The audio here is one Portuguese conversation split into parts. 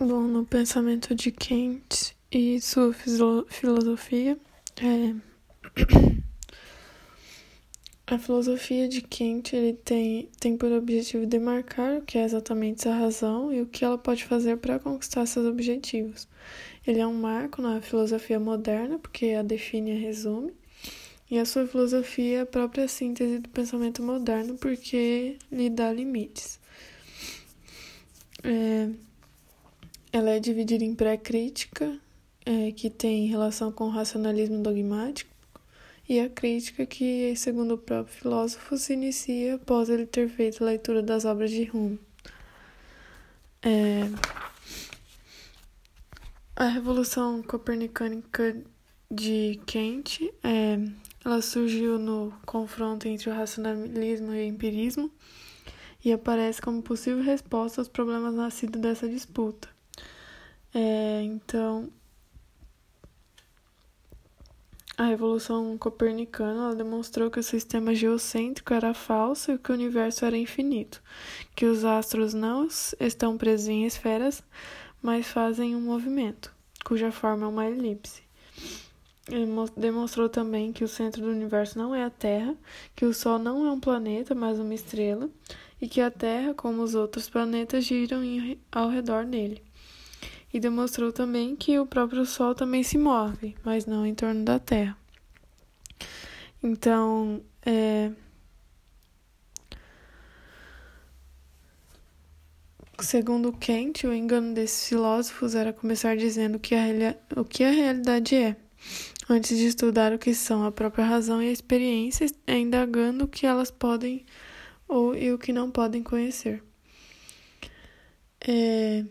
Bom, no pensamento de Kant e sua filosofia, é... a filosofia de Kant ele tem, tem por objetivo demarcar o que é exatamente essa razão e o que ela pode fazer para conquistar seus objetivos. Ele é um marco na filosofia moderna, porque a define e a resume, e a sua filosofia é a própria síntese do pensamento moderno, porque lhe dá limites. É, ela é dividida em pré-crítica, é, que tem relação com o racionalismo dogmático, e a crítica, que, segundo o próprio filósofo, se inicia após ele ter feito a leitura das obras de Hume. É, a Revolução Copernicânica de Kant é, ela surgiu no confronto entre o racionalismo e o empirismo e aparece como possível resposta aos problemas nascidos dessa disputa. É, então, a Revolução Copernicana demonstrou que o sistema geocêntrico era falso e que o universo era infinito, que os astros não estão presos em esferas, mas fazem um movimento, cuja forma é uma elipse. Ele demonstrou também que o centro do universo não é a Terra, que o Sol não é um planeta, mas uma estrela, e que a Terra, como os outros planetas, giram ao redor dele. E demonstrou também que o próprio Sol também se move, mas não em torno da Terra. Então, é, Segundo Kant, o engano desses filósofos era começar dizendo que o que a realidade é, antes de estudar o que são a própria razão e a experiência, é indagando o que elas podem ou e o que não podem conhecer. É,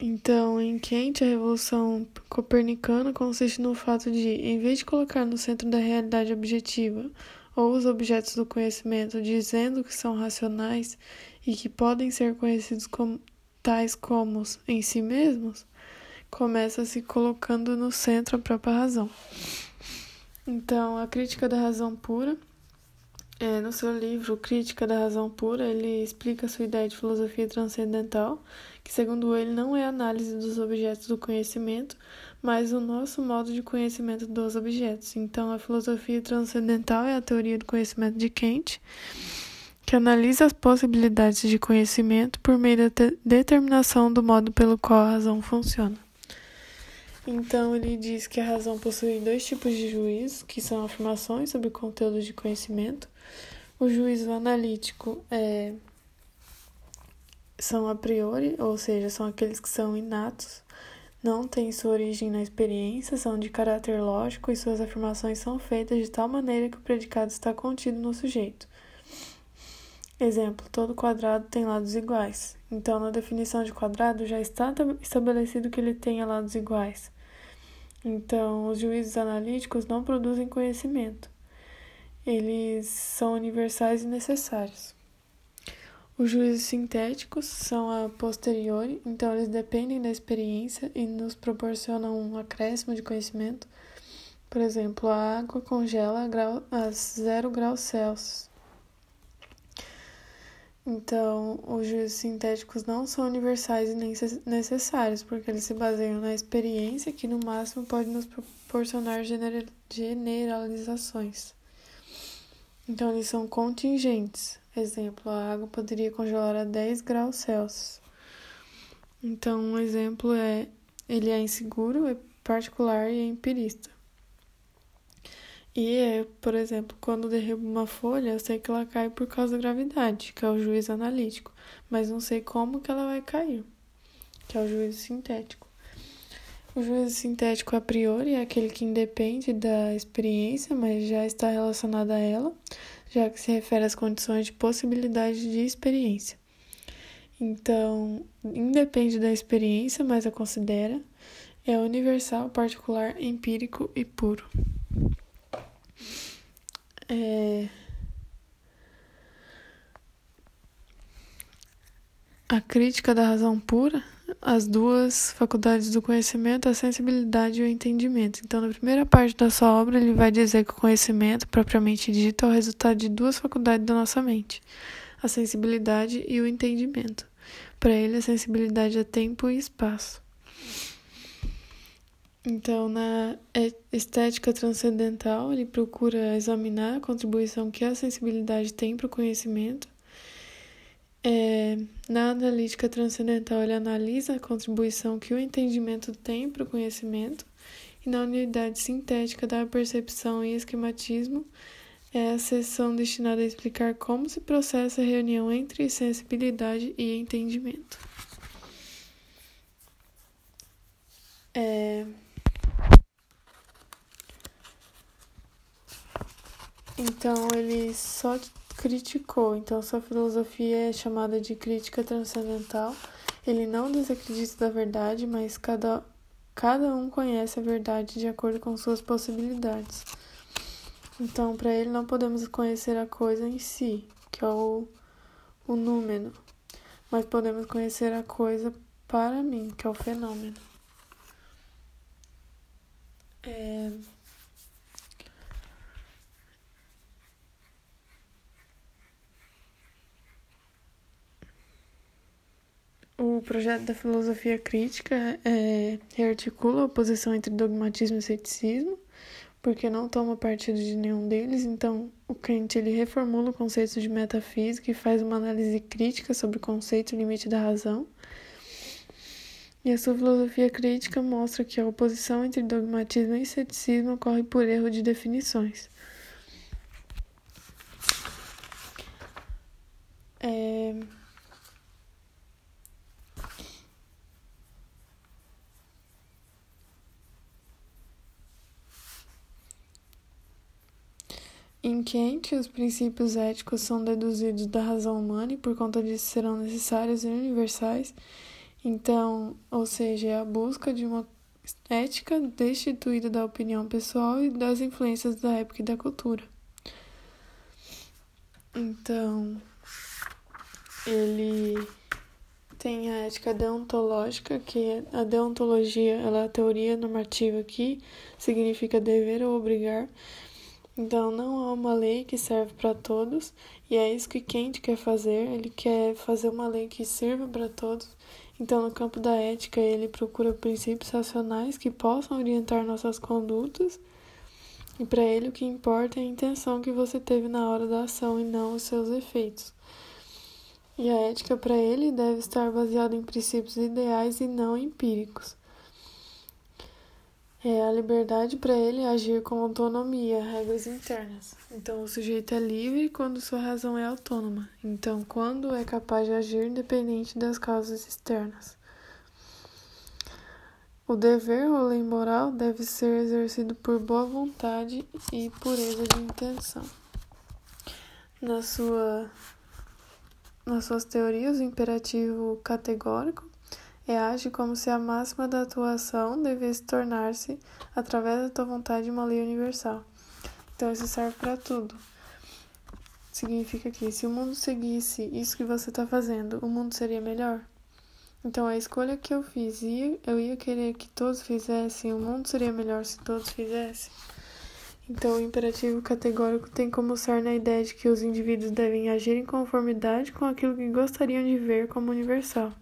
então, em Kant, a revolução copernicana consiste no fato de, em vez de colocar no centro da realidade objetiva ou os objetos do conhecimento dizendo que são racionais e que podem ser conhecidos como tais como em si mesmos, começa se colocando no centro a própria razão. Então, a crítica da razão pura, é, no seu livro Crítica da Razão Pura, ele explica sua ideia de filosofia transcendental, que, segundo ele, não é análise dos objetos do conhecimento, mas o nosso modo de conhecimento dos objetos. Então, a filosofia transcendental é a teoria do conhecimento de Kant, que analisa as possibilidades de conhecimento por meio da determinação do modo pelo qual a razão funciona. Então, ele diz que a razão possui dois tipos de juízo, que são afirmações sobre conteúdo de conhecimento. O juízo analítico é, são a priori, ou seja, são aqueles que são inatos, não têm sua origem na experiência, são de caráter lógico e suas afirmações são feitas de tal maneira que o predicado está contido no sujeito. Exemplo: todo quadrado tem lados iguais. Então, na definição de quadrado já está estabelecido que ele tenha lados iguais. Então, os juízos analíticos não produzem conhecimento. Eles são universais e necessários. Os juízos sintéticos são a posteriori, então eles dependem da experiência e nos proporcionam um acréscimo de conhecimento. Por exemplo, a água congela a zero graus Celsius. Então, os juízos sintéticos não são universais e nem necessários, porque eles se baseiam na experiência que, no máximo, pode nos proporcionar generalizações. Então, eles são contingentes. Exemplo, a água poderia congelar a 10 graus Celsius. Então, um exemplo é: ele é inseguro, é particular e é empirista. E é, por exemplo, quando derrubo uma folha, eu sei que ela cai por causa da gravidade, que é o juízo analítico, mas não sei como que ela vai cair, que é o juízo sintético. O juízo sintético a priori é aquele que independe da experiência, mas já está relacionado a ela, já que se refere às condições de possibilidade de experiência. Então, independe da experiência, mas a considera, é universal, particular, empírico e puro. É... A crítica da razão pura, as duas faculdades do conhecimento, a sensibilidade e o entendimento. Então, na primeira parte da sua obra, ele vai dizer que o conhecimento, propriamente dito, é o resultado de duas faculdades da nossa mente, a sensibilidade e o entendimento. Para ele, a sensibilidade é tempo e espaço. Então, na estética transcendental, ele procura examinar a contribuição que a sensibilidade tem para o conhecimento. É, na analítica transcendental, ele analisa a contribuição que o entendimento tem para o conhecimento. E na unidade sintética da percepção e esquematismo, é a seção destinada a explicar como se processa a reunião entre sensibilidade e entendimento. É... Então ele só criticou, então sua filosofia é chamada de crítica transcendental. Ele não desacredita da verdade, mas cada, cada um conhece a verdade de acordo com suas possibilidades. Então, para ele, não podemos conhecer a coisa em si, que é o, o número, mas podemos conhecer a coisa para mim, que é o fenômeno. É... O projeto da filosofia crítica é, rearticula a oposição entre dogmatismo e ceticismo porque não toma partido de nenhum deles, então o Kant ele reformula o conceito de metafísica e faz uma análise crítica sobre o conceito limite da razão. E a sua filosofia crítica mostra que a oposição entre dogmatismo e ceticismo ocorre por erro de definições. É... Em Kant, os princípios éticos são deduzidos da razão humana e, por conta disso, serão necessários e universais. Então, ou seja, é a busca de uma ética destituída da opinião pessoal e das influências da época e da cultura. Então, ele tem a ética deontológica, que é a deontologia, ela é a teoria normativa que significa dever ou obrigar então, não há uma lei que serve para todos, e é isso que Kant quer fazer. Ele quer fazer uma lei que sirva para todos. Então, no campo da ética, ele procura princípios racionais que possam orientar nossas condutas. E para ele, o que importa é a intenção que você teve na hora da ação e não os seus efeitos. E a ética, para ele, deve estar baseada em princípios ideais e não empíricos. É a liberdade para ele agir com autonomia, regras internas. Então, o sujeito é livre quando sua razão é autônoma. Então, quando é capaz de agir independente das causas externas. O dever ou lei moral deve ser exercido por boa vontade e pureza de intenção. Na sua, nas suas teorias, o imperativo categórico age como se a máxima da tua ação devesse tornar-se, através da tua vontade, uma lei universal. Então, isso serve para tudo. Significa que se o mundo seguisse isso que você está fazendo, o mundo seria melhor? Então, a escolha que eu fiz, eu ia querer que todos fizessem, o mundo seria melhor se todos fizessem? Então, o imperativo categórico tem como cerne a ideia de que os indivíduos devem agir em conformidade com aquilo que gostariam de ver como universal.